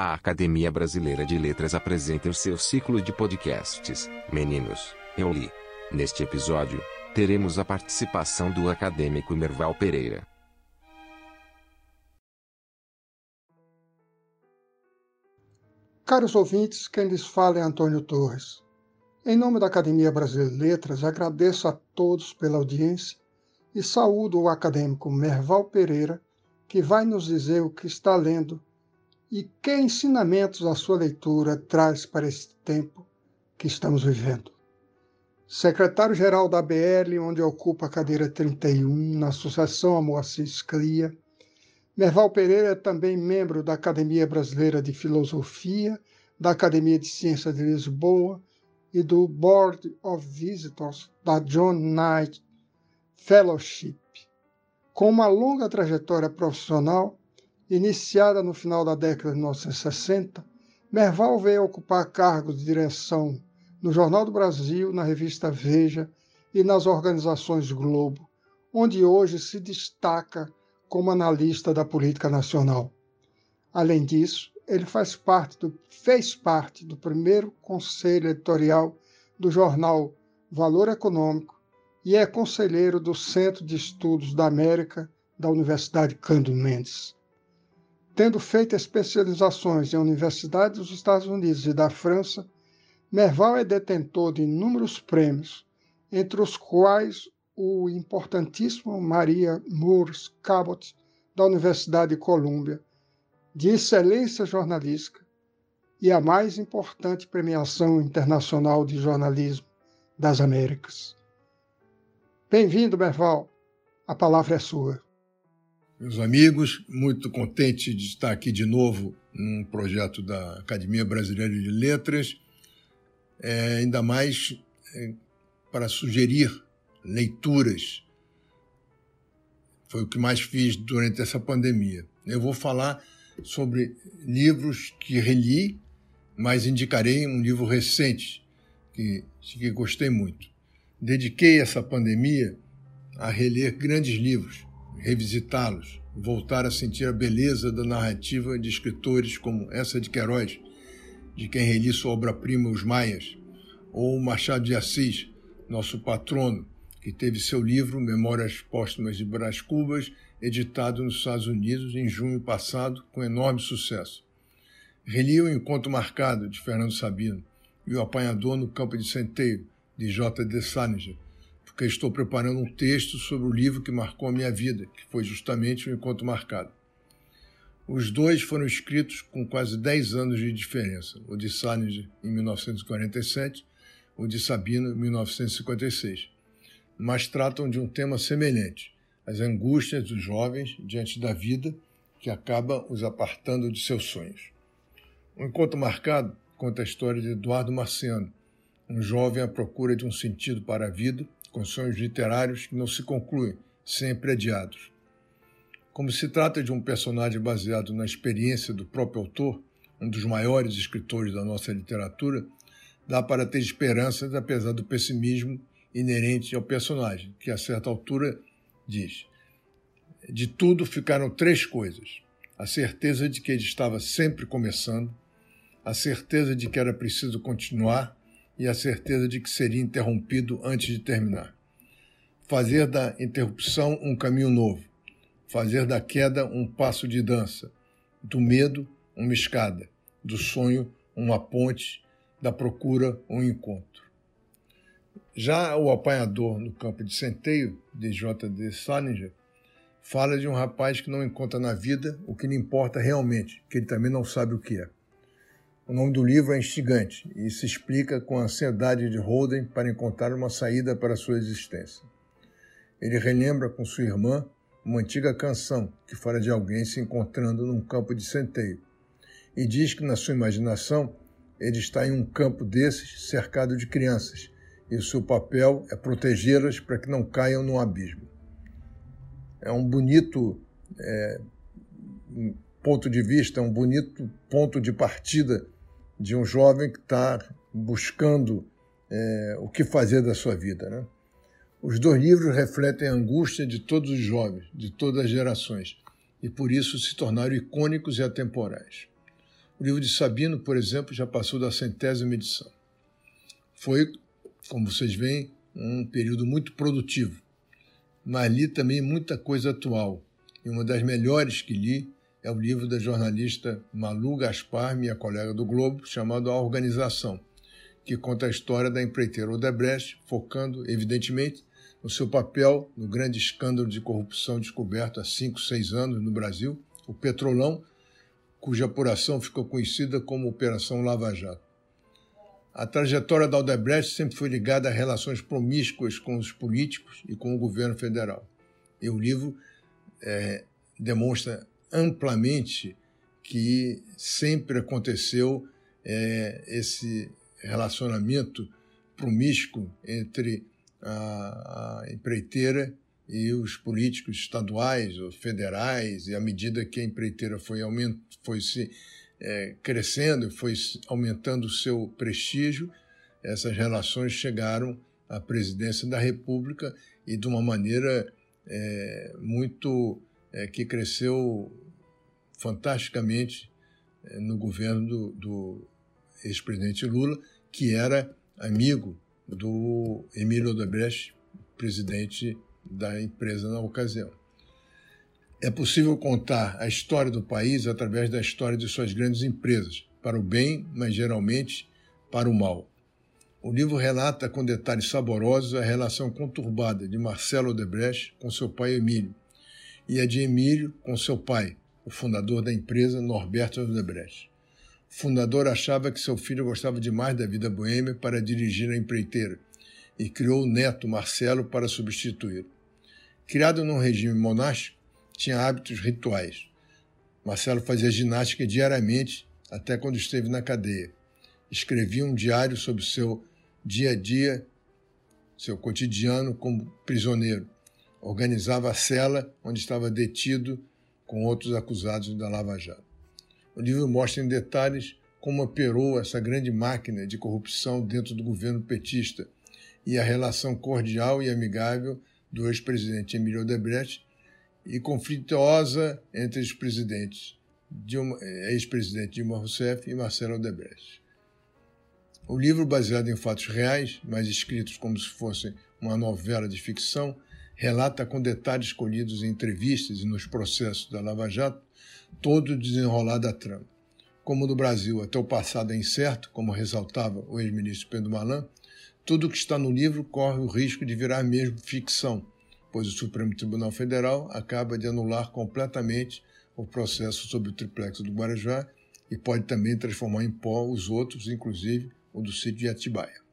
A Academia Brasileira de Letras apresenta o seu ciclo de podcasts, Meninos, eu li. Neste episódio, teremos a participação do acadêmico Merval Pereira. Caros ouvintes, quem lhes fala é Antônio Torres. Em nome da Academia Brasileira de Letras, agradeço a todos pela audiência e saúdo o acadêmico Merval Pereira, que vai nos dizer o que está lendo e que ensinamentos a sua leitura traz para este tempo que estamos vivendo. Secretário-geral da BL, onde ocupa a cadeira 31, na Associação Amoassis Cria, Merval Pereira é também membro da Academia Brasileira de Filosofia, da Academia de Ciências de Lisboa e do Board of Visitors da John Knight Fellowship. Com uma longa trajetória profissional, Iniciada no final da década de 1960, Merval veio ocupar cargos de direção no Jornal do Brasil, na revista Veja e nas organizações Globo, onde hoje se destaca como analista da política nacional. Além disso, ele faz parte do, fez parte do primeiro conselho editorial do jornal Valor Econômico e é conselheiro do Centro de Estudos da América da Universidade Cândido Mendes. Tendo feito especializações em universidades dos Estados Unidos e da França, Merval é detentor de inúmeros prêmios, entre os quais o importantíssimo Maria Moores Cabot, da Universidade de Colômbia, de excelência jornalística, e a mais importante premiação internacional de jornalismo das Américas. Bem-vindo, Merval. A palavra é sua meus amigos, muito contente de estar aqui de novo num projeto da Academia Brasileira de Letras, é, ainda mais é, para sugerir leituras. Foi o que mais fiz durante essa pandemia. Eu vou falar sobre livros que reli, mas indicarei um livro recente que, que gostei muito. Dediquei essa pandemia a reler grandes livros revisitá-los, voltar a sentir a beleza da narrativa de escritores como essa de Queiroz, de quem reli sua obra-prima Os Maias, ou Machado de Assis, nosso patrono, que teve seu livro Memórias Póstumas de Brás Cubas editado nos Estados Unidos em junho passado com enorme sucesso. Reli o Encontro Marcado, de Fernando Sabino, e O Apanhador no Campo de Centeio, de J. de Salinger, estou preparando um texto sobre o livro que marcou a minha vida, que foi justamente o Encontro Marcado. Os dois foram escritos com quase 10 anos de diferença, o de Salinger em 1947, o de Sabino em 1956, mas tratam de um tema semelhante, as angústias dos jovens diante da vida que acaba os apartando de seus sonhos. O Encontro Marcado conta a história de Eduardo Marciano, um jovem à procura de um sentido para a vida com sonhos literários que não se concluem, sempre adiados. Como se trata de um personagem baseado na experiência do próprio autor, um dos maiores escritores da nossa literatura, dá para ter esperanças apesar do pessimismo inerente ao personagem, que a certa altura diz: De tudo ficaram três coisas: a certeza de que ele estava sempre começando, a certeza de que era preciso continuar e a certeza de que seria interrompido antes de terminar. Fazer da interrupção um caminho novo, fazer da queda um passo de dança, do medo uma escada, do sonho uma ponte, da procura um encontro. Já o apanhador no campo de centeio, de J. D. Salinger, fala de um rapaz que não encontra na vida o que lhe importa realmente, que ele também não sabe o que é. O nome do livro é instigante e se explica com a ansiedade de Holden para encontrar uma saída para sua existência. Ele relembra com sua irmã uma antiga canção que fala de alguém se encontrando num campo de centeio e diz que, na sua imaginação, ele está em um campo desses cercado de crianças e o seu papel é protegê-las para que não caiam no abismo. É um bonito é, ponto de vista, um bonito ponto de partida de um jovem que está buscando é, o que fazer da sua vida. Né? Os dois livros refletem a angústia de todos os jovens, de todas as gerações, e por isso se tornaram icônicos e atemporais. O livro de Sabino, por exemplo, já passou da centésima edição. Foi, como vocês veem, um período muito produtivo, mas li também muita coisa atual. E uma das melhores que li é o livro da jornalista Malu Gaspar, minha colega do Globo, chamado A Organização, que conta a história da empreiteira Odebrecht, focando, evidentemente, no seu papel no grande escândalo de corrupção descoberto há cinco, seis anos no Brasil, o Petrolão, cuja apuração ficou conhecida como Operação Lava Jato. A trajetória da Odebrecht sempre foi ligada a relações promíscuas com os políticos e com o governo federal. E o livro é, demonstra amplamente que sempre aconteceu é, esse relacionamento promíscuo entre a, a empreiteira e os políticos estaduais ou federais, e à medida que a empreiteira foi, aument, foi se é, crescendo, foi aumentando o seu prestígio, essas relações chegaram à presidência da República e de uma maneira é, muito é, que cresceu fantasticamente é, no governo do, do ex-presidente Lula, que era amigo do Emílio Odebrecht, presidente da empresa na ocasião. É possível contar a história do país através da história de suas grandes empresas, para o bem, mas geralmente para o mal. O livro relata com detalhes saborosos a relação conturbada de Marcelo Odebrecht com seu pai Emílio e a de Emílio com seu pai, o fundador da empresa Norberto Odebrecht. O fundador achava que seu filho gostava demais da vida boêmia para dirigir a empreiteira e criou o neto Marcelo para substituir. Criado num regime monástico, tinha hábitos rituais. Marcelo fazia ginástica diariamente até quando esteve na cadeia. Escrevia um diário sobre seu dia a dia, seu cotidiano como prisioneiro. Organizava a cela onde estava detido com outros acusados da Lava Jato. O livro mostra em detalhes como operou essa grande máquina de corrupção dentro do governo petista e a relação cordial e amigável do ex-presidente Emílio Odebrecht e conflituosa entre os presidentes eh, ex-presidente Dilma Rousseff e Marcelo Odebrecht. O livro, baseado em fatos reais, mas escritos como se fosse uma novela de ficção, relata com detalhes colhidos em entrevistas e nos processos da Lava Jato todo o desenrolar da trama. Como no Brasil até o passado é incerto, como ressaltava o ex-ministro Pedro Malan, tudo o que está no livro corre o risco de virar mesmo ficção, pois o Supremo Tribunal Federal acaba de anular completamente o processo sobre o triplex do Guarujá e pode também transformar em pó os outros, inclusive o do sítio de Atibaia.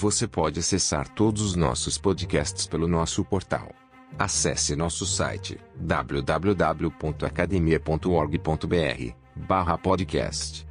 Você pode acessar todos os nossos podcasts pelo nosso portal. Acesse nosso site www.academia.org.br/podcast